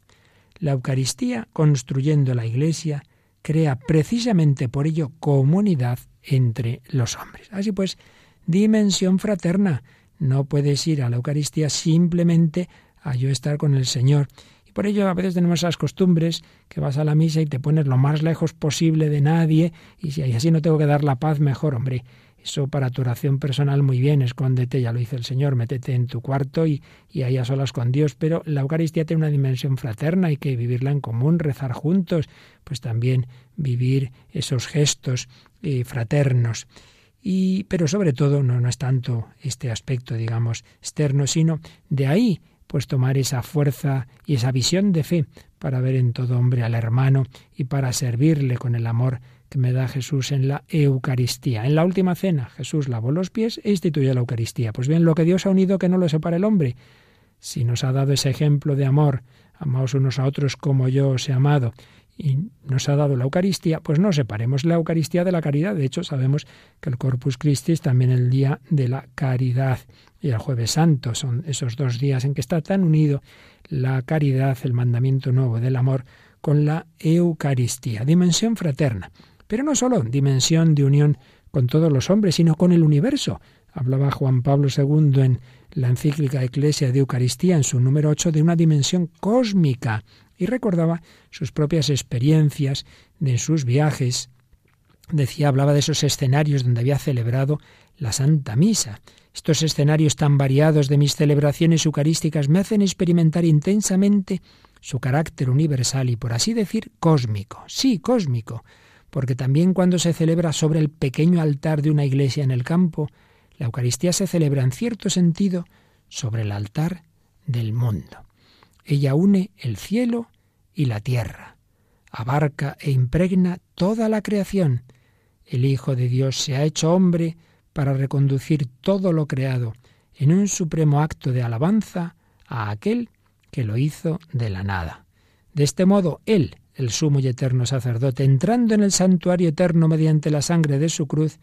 S2: La Eucaristía, construyendo la Iglesia, crea precisamente por ello comunidad entre los hombres. Así pues, dimensión fraterna. No puedes ir a la Eucaristía simplemente a yo estar con el Señor. Por ello a veces tenemos esas costumbres que vas a la misa y te pones lo más lejos posible de nadie y si así no tengo que dar la paz mejor, hombre. Eso para tu oración personal muy bien, escóndete, ya lo dice el Señor, métete en tu cuarto y, y ahí a solas con Dios, pero la Eucaristía tiene una dimensión fraterna, hay que vivirla en común, rezar juntos, pues también vivir esos gestos eh, fraternos. Y, pero sobre todo no, no es tanto este aspecto, digamos, externo, sino de ahí pues tomar esa fuerza y esa visión de fe para ver en todo hombre al hermano y para servirle con el amor que me da Jesús en la Eucaristía. En la última cena, Jesús lavó los pies e instituyó la Eucaristía. Pues bien, lo que Dios ha unido que no lo separa el hombre. Si nos ha dado ese ejemplo de amor, amaos unos a otros como yo os he amado, y nos ha dado la Eucaristía, pues no separemos la Eucaristía de la caridad. De hecho, sabemos que el Corpus Christi es también el día de la caridad y el jueves santo. Son esos dos días en que está tan unido la caridad, el mandamiento nuevo del amor, con la Eucaristía. Dimensión fraterna. Pero no solo dimensión de unión con todos los hombres, sino con el universo. Hablaba Juan Pablo II en la encíclica Eclesia de Eucaristía, en su número 8, de una dimensión cósmica, y recordaba sus propias experiencias de sus viajes. Decía, hablaba de esos escenarios donde había celebrado la Santa Misa. Estos escenarios tan variados de mis celebraciones eucarísticas me hacen experimentar intensamente su carácter universal y, por así decir, cósmico. Sí, cósmico, porque también cuando se celebra sobre el pequeño altar de una iglesia en el campo, la Eucaristía se celebra en cierto sentido sobre el altar del mundo. Ella une el cielo y la tierra, abarca e impregna toda la creación. El Hijo de Dios se ha hecho hombre para reconducir todo lo creado en un supremo acto de alabanza a aquel que lo hizo de la nada. De este modo, Él, el sumo y eterno sacerdote, entrando en el santuario eterno mediante la sangre de su cruz,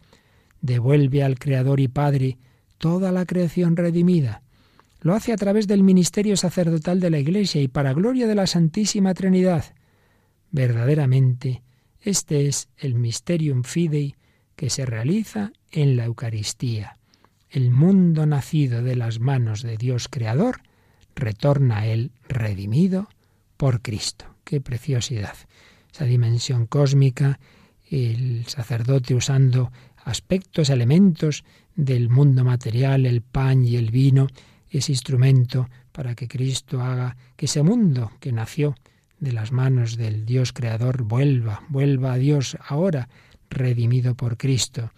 S2: devuelve al Creador y Padre toda la creación redimida. Lo hace a través del ministerio sacerdotal de la Iglesia y para gloria de la Santísima Trinidad. Verdaderamente, este es el mysterium fidei que se realiza en la Eucaristía. El mundo nacido de las manos de Dios Creador retorna a él redimido por Cristo qué preciosidad. Esa dimensión cósmica, el sacerdote usando aspectos, elementos del mundo material, el pan y el vino, ese instrumento para que Cristo haga que ese mundo que nació de las manos del Dios Creador vuelva, vuelva a Dios ahora, redimido por Cristo.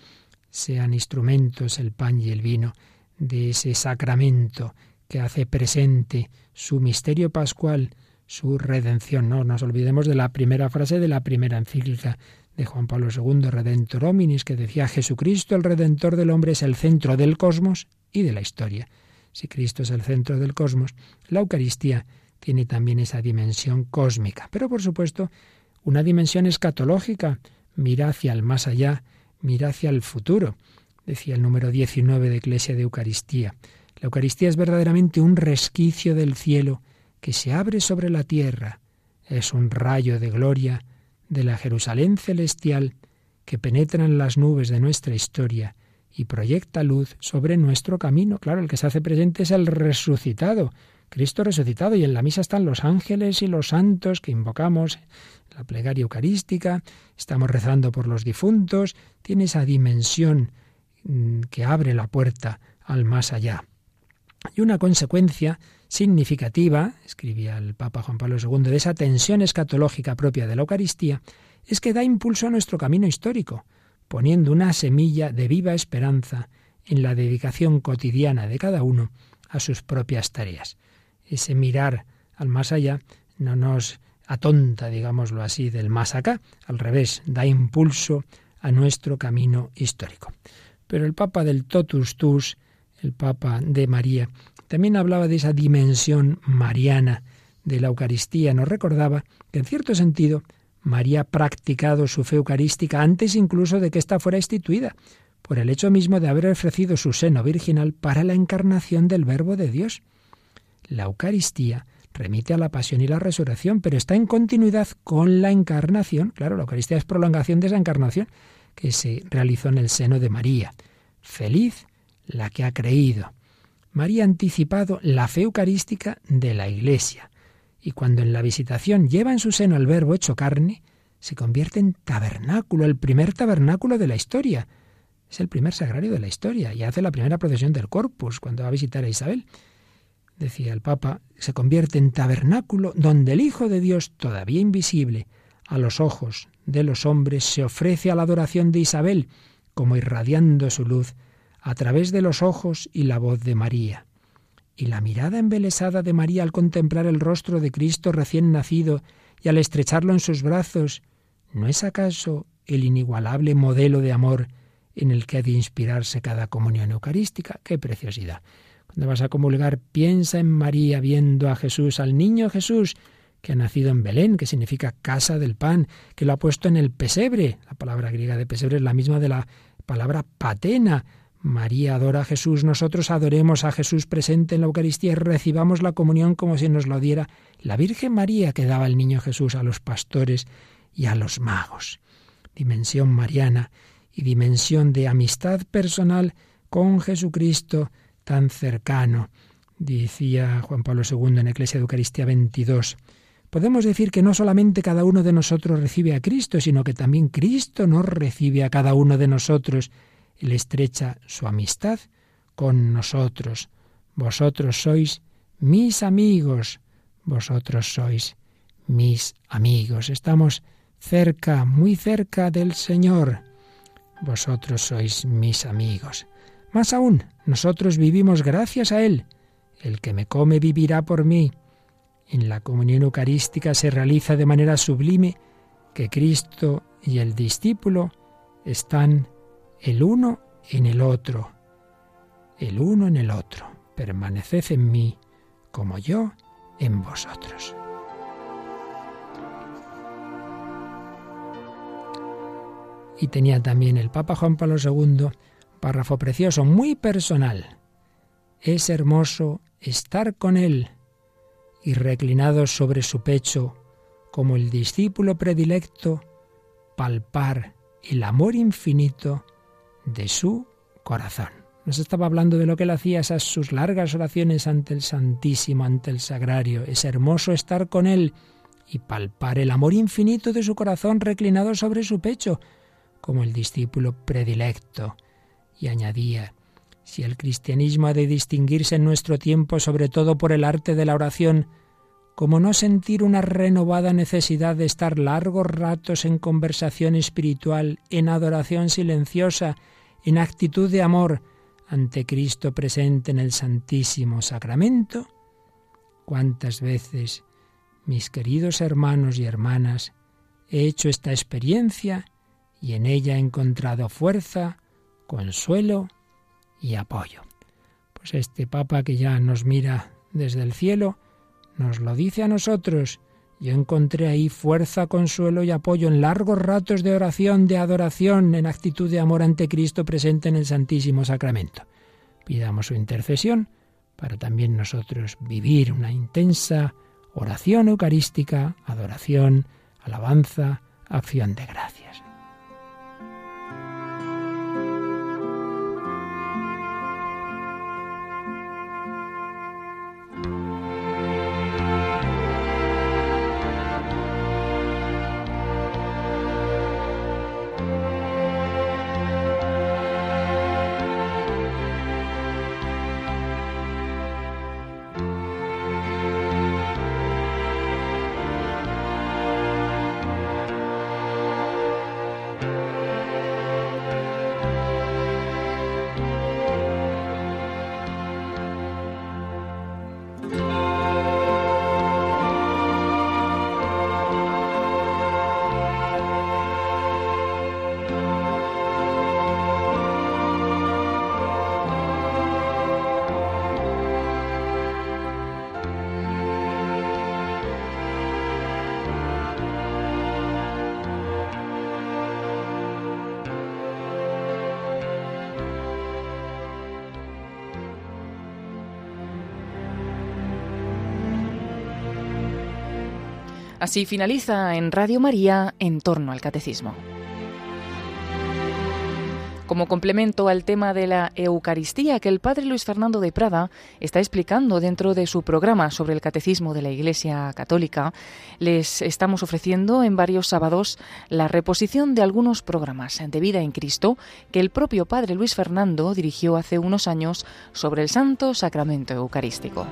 S2: Sean instrumentos el pan y el vino de ese sacramento que hace presente su misterio pascual, su redención. No nos olvidemos de la primera frase de la primera encíclica de Juan Pablo II, Redentor Hominis, que decía Jesucristo, el Redentor del hombre, es el centro del cosmos y de la historia. Si Cristo es el centro del cosmos, la Eucaristía tiene también esa dimensión cósmica, pero por supuesto una dimensión escatológica, mira hacia el más allá, mira hacia el futuro, decía el número 19 de Iglesia de Eucaristía. La Eucaristía es verdaderamente un resquicio del cielo que se abre sobre la tierra. Es un rayo de gloria de la Jerusalén celestial que penetra en las nubes de nuestra historia y proyecta luz sobre nuestro camino. Claro, el que se hace presente es el resucitado, Cristo resucitado, y en la misa están los ángeles y los santos que invocamos, la plegaria eucarística, estamos rezando por los difuntos, tiene esa dimensión mm, que abre la puerta al más allá. Y una consecuencia significativa, escribía el Papa Juan Pablo II, de esa tensión escatológica propia de la Eucaristía, es que da impulso a nuestro camino histórico, poniendo una semilla de viva esperanza en la dedicación cotidiana de cada uno a sus propias tareas. Ese mirar al más allá no nos atonta, digámoslo así, del más acá, al revés, da impulso a nuestro camino histórico. Pero el Papa del Totus Tus, el Papa de María, también hablaba de esa dimensión mariana de la Eucaristía. Nos recordaba que, en cierto sentido, María ha practicado su fe eucarística antes incluso de que ésta fuera instituida, por el hecho mismo de haber ofrecido su seno virginal para la encarnación del Verbo de Dios. La Eucaristía remite a la pasión y la resurrección, pero está en continuidad con la encarnación. Claro, la Eucaristía es prolongación de esa encarnación que se realizó en el seno de María. Feliz la que ha creído. María ha anticipado la fe eucarística de la Iglesia, y cuando en la visitación lleva en su seno el Verbo hecho carne, se convierte en tabernáculo, el primer tabernáculo de la historia. Es el primer sagrario de la historia y hace la primera procesión del Corpus cuando va a visitar a Isabel decía el Papa, se convierte en tabernáculo donde el Hijo de Dios, todavía invisible a los ojos de los hombres, se ofrece a la adoración de Isabel, como irradiando su luz a través de los ojos y la voz de María. Y la mirada embelesada de María al contemplar el rostro de Cristo recién nacido y al estrecharlo en sus brazos, ¿no es acaso el inigualable modelo de amor en el que ha de inspirarse cada comunión eucarística? ¡Qué preciosidad! Cuando vas a comulgar, piensa en María viendo a Jesús, al niño Jesús, que ha nacido en Belén, que significa casa del pan, que lo ha puesto en el pesebre. La palabra griega de pesebre es la misma de la palabra patena. María adora a Jesús, nosotros adoremos a Jesús presente en la Eucaristía y recibamos la comunión como si nos lo diera la Virgen María que daba el niño Jesús a los pastores y a los magos. Dimensión mariana y dimensión de amistad personal con Jesucristo tan cercano, decía Juan Pablo II en Eclesia de Eucaristía 22. Podemos decir que no solamente cada uno de nosotros recibe a Cristo, sino que también Cristo nos recibe a cada uno de nosotros. Él estrecha su amistad con nosotros. Vosotros sois mis amigos, vosotros sois mis amigos. Estamos cerca, muy cerca del Señor. Vosotros sois mis amigos. Más aún, nosotros vivimos gracias a Él. El que me come vivirá por mí. En la comunión eucarística se realiza de manera sublime que Cristo y el discípulo están el uno en el otro, el uno en el otro. Permaneced en mí como yo en vosotros. Y tenía también el Papa Juan Pablo II párrafo precioso, muy personal. Es hermoso estar con Él y reclinado sobre su pecho, como el discípulo predilecto, palpar el amor infinito de su corazón. Nos estaba hablando de lo que él hacía, esas sus largas oraciones ante el Santísimo, ante el Sagrario. Es hermoso estar con él y palpar el amor infinito de su corazón reclinado sobre su pecho, como el discípulo predilecto y añadía, si el cristianismo ha de distinguirse en nuestro tiempo sobre todo por el arte de la oración, ¿cómo no sentir una renovada necesidad de estar largos ratos en conversación espiritual, en adoración silenciosa, en actitud de amor ante Cristo presente en el Santísimo Sacramento? ¿Cuántas veces, mis queridos hermanos y hermanas, he hecho esta experiencia y en ella he encontrado fuerza, consuelo y apoyo. Pues este Papa que ya nos mira desde el cielo, nos lo dice a nosotros. Yo encontré ahí fuerza, consuelo y apoyo en largos ratos de oración, de adoración, en actitud de amor ante Cristo presente en el Santísimo Sacramento. Pidamos su intercesión para también nosotros vivir una intensa oración eucarística, adoración, alabanza, acción de gracias.
S1: Así finaliza en Radio María en torno al catecismo. Como complemento al tema de la Eucaristía que el padre Luis Fernando de Prada está explicando dentro de su programa sobre el catecismo de la Iglesia Católica, les estamos ofreciendo en varios sábados la reposición de algunos programas de vida en Cristo que el propio padre Luis Fernando dirigió hace unos años sobre el Santo Sacramento Eucarístico.